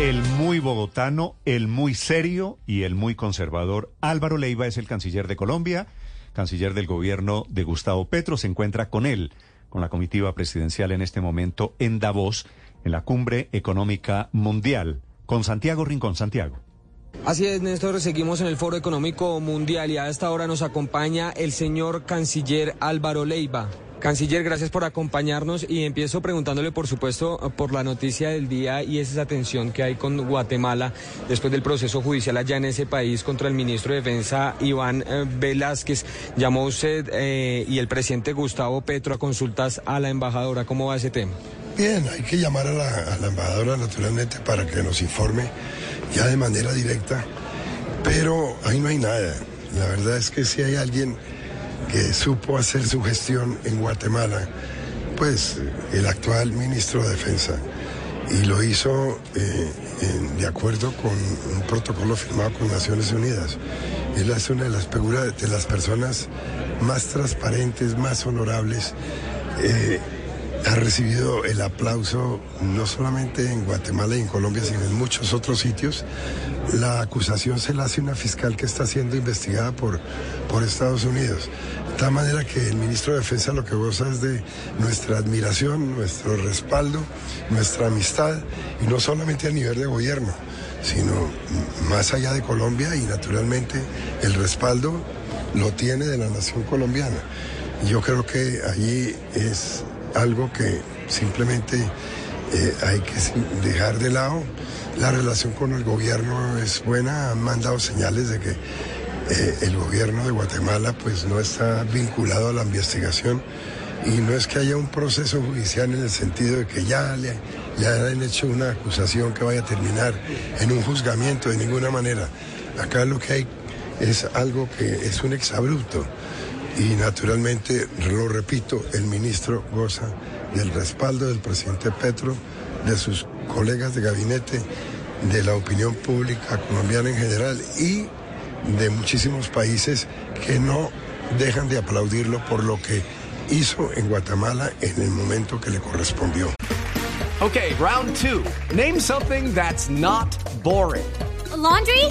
El muy bogotano, el muy serio y el muy conservador Álvaro Leiva es el canciller de Colombia, canciller del gobierno de Gustavo Petro. Se encuentra con él, con la comitiva presidencial en este momento en Davos, en la cumbre económica mundial, con Santiago Rincón. Santiago. Así es, Néstor, seguimos en el Foro Económico Mundial y a esta hora nos acompaña el señor canciller Álvaro Leiva. Canciller, gracias por acompañarnos y empiezo preguntándole, por supuesto, por la noticia del día y esa tensión que hay con Guatemala después del proceso judicial allá en ese país contra el ministro de Defensa Iván eh, Velázquez. Llamó usted eh, y el presidente Gustavo Petro a consultas a la embajadora. ¿Cómo va ese tema? Bien, hay que llamar a la, a la embajadora naturalmente para que nos informe ya de manera directa, pero ahí no hay nada. La verdad es que si hay alguien que supo hacer su gestión en Guatemala, pues el actual ministro de Defensa, y lo hizo eh, de acuerdo con un protocolo firmado con Naciones Unidas. Él es una de las, de las personas más transparentes, más honorables. eh, ha recibido el aplauso no solamente en Guatemala y en Colombia, sino en muchos otros sitios. La acusación se la hace una fiscal que está siendo investigada por, por Estados Unidos. De tal manera que el ministro de Defensa lo que goza es de nuestra admiración, nuestro respaldo, nuestra amistad, y no solamente a nivel de gobierno, sino más allá de Colombia y naturalmente el respaldo lo tiene de la nación colombiana. Yo creo que allí es algo que simplemente eh, hay que dejar de lado. La relación con el gobierno es buena, han mandado señales de que eh, el gobierno de Guatemala pues no está vinculado a la investigación y no es que haya un proceso judicial en el sentido de que ya le, le han hecho una acusación que vaya a terminar en un juzgamiento de ninguna manera. Acá lo que hay es algo que es un exabrupto y naturalmente, lo repito, el ministro goza del respaldo del presidente Petro, de sus colegas de gabinete, de la opinión pública colombiana en general y de muchísimos países que no dejan de aplaudirlo por lo que hizo en Guatemala en el momento que le correspondió. Okay, round two. Name something that's not boring. A laundry?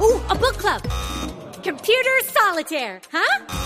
Ooh, a book club. Computer solitaire, huh?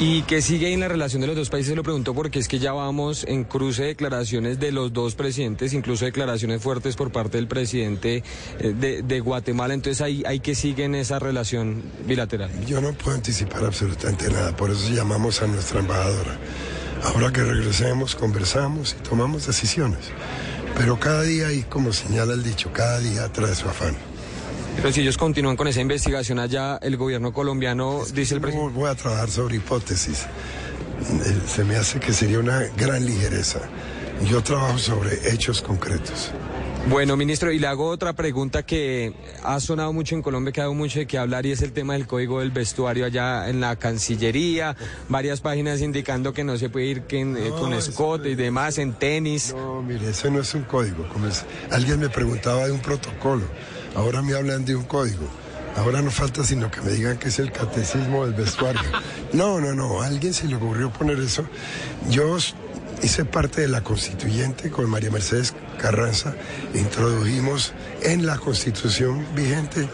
Y que sigue en la relación de los dos países, se lo pregunto porque es que ya vamos en cruce de declaraciones de los dos presidentes, incluso declaraciones fuertes por parte del presidente eh, de, Guatemala. Entonces hay que sigue en esa relación bilateral. Yo no puedo anticipar absolutamente nada, por eso llamamos a nuestra embajadora. Ahora que regresemos, conversamos y tomamos decisiones. Pero cada día, y como señala el dicho, cada día trae su afán. Pero si ellos continúan con esa investigación allá, el gobierno colombiano, dice el No presidente. voy a trabajar sobre hipótesis. Eh, Se me hace que sería una gran ligereza. Yo trabajo sobre hechos concretos. Bueno, ministro, y le hago otra pregunta que ha sonado mucho en Colombia, que ha dado mucho de qué hablar, y es el tema del código del vestuario allá en la Cancillería, varias páginas indicando que no se puede ir que eh, con escote y demás, en tenis. No, mire, eso no es un código. Como es- alguien me preguntaba de un protocolo. Ahora me hablan de un código. Ahora no falta sino que me digan que es el catecismo del vestuario. No, no, no. A alguien se le ocurrió poner eso. Yo hice parte de la constituyente con María Mercedes Carranza. Introdujimos en la constitución vigente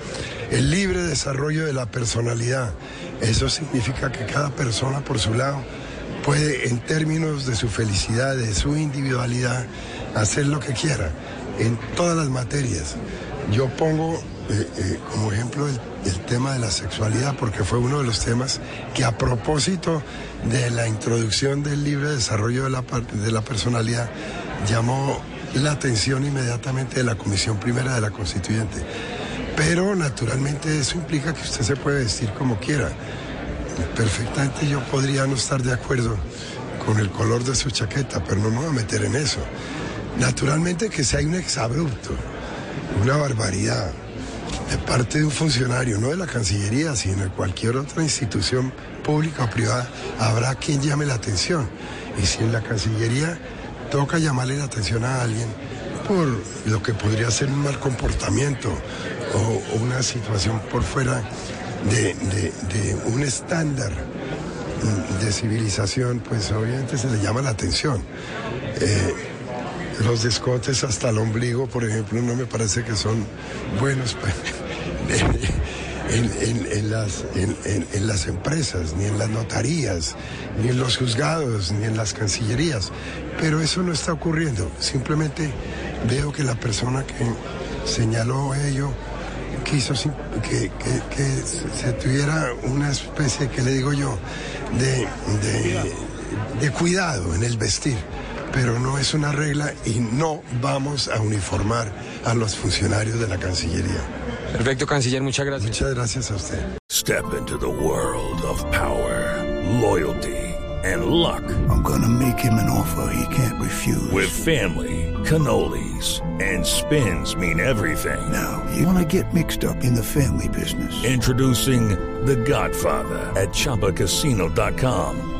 el libre desarrollo de la personalidad. Eso significa que cada persona por su lado puede en términos de su felicidad, de su individualidad, hacer lo que quiera en todas las materias. Yo pongo eh, eh, como ejemplo el, tema de la sexualidad, porque fue uno de los temas que a propósito de la introducción del libre desarrollo de la, de la personalidad llamó la atención inmediatamente de la Comisión Primera de la Constituyente. Pero naturalmente eso implica que usted se puede vestir como quiera. Perfectamente yo podría no estar de acuerdo con el color de su chaqueta, pero no me voy a meter en eso. Naturalmente que si hay un exabrupto, una barbaridad de parte de un funcionario, no de la Cancillería, sino de cualquier otra institución pública o privada, habrá quien llame la atención. Y si en la Cancillería toca llamarle la atención a alguien por lo que podría ser un mal comportamiento o, una situación por fuera de, un estándar de civilización, pues obviamente se le llama la atención. Eh, los descotes hasta el ombligo, por ejemplo, no me parece que son buenos en, las, empresas, ni en las notarías, ni en los juzgados, ni en las cancillerías. Pero eso no está ocurriendo. Simplemente veo que la persona que señaló ello quiso que, se tuviera una especie, que le digo yo, de cuidado en el vestir pero no es una regla y no vamos a uniformar a los funcionarios de la Cancillería. Perfecto, canciller, muchas gracias. Muchas gracias a usted. Step into the world of power, loyalty and luck. I'm gonna make him an offer he can't refuse. With family, cannolis and spins mean everything. Now, you wanna get mixed up in the family business. Introducing The Godfather at chapacasino.com.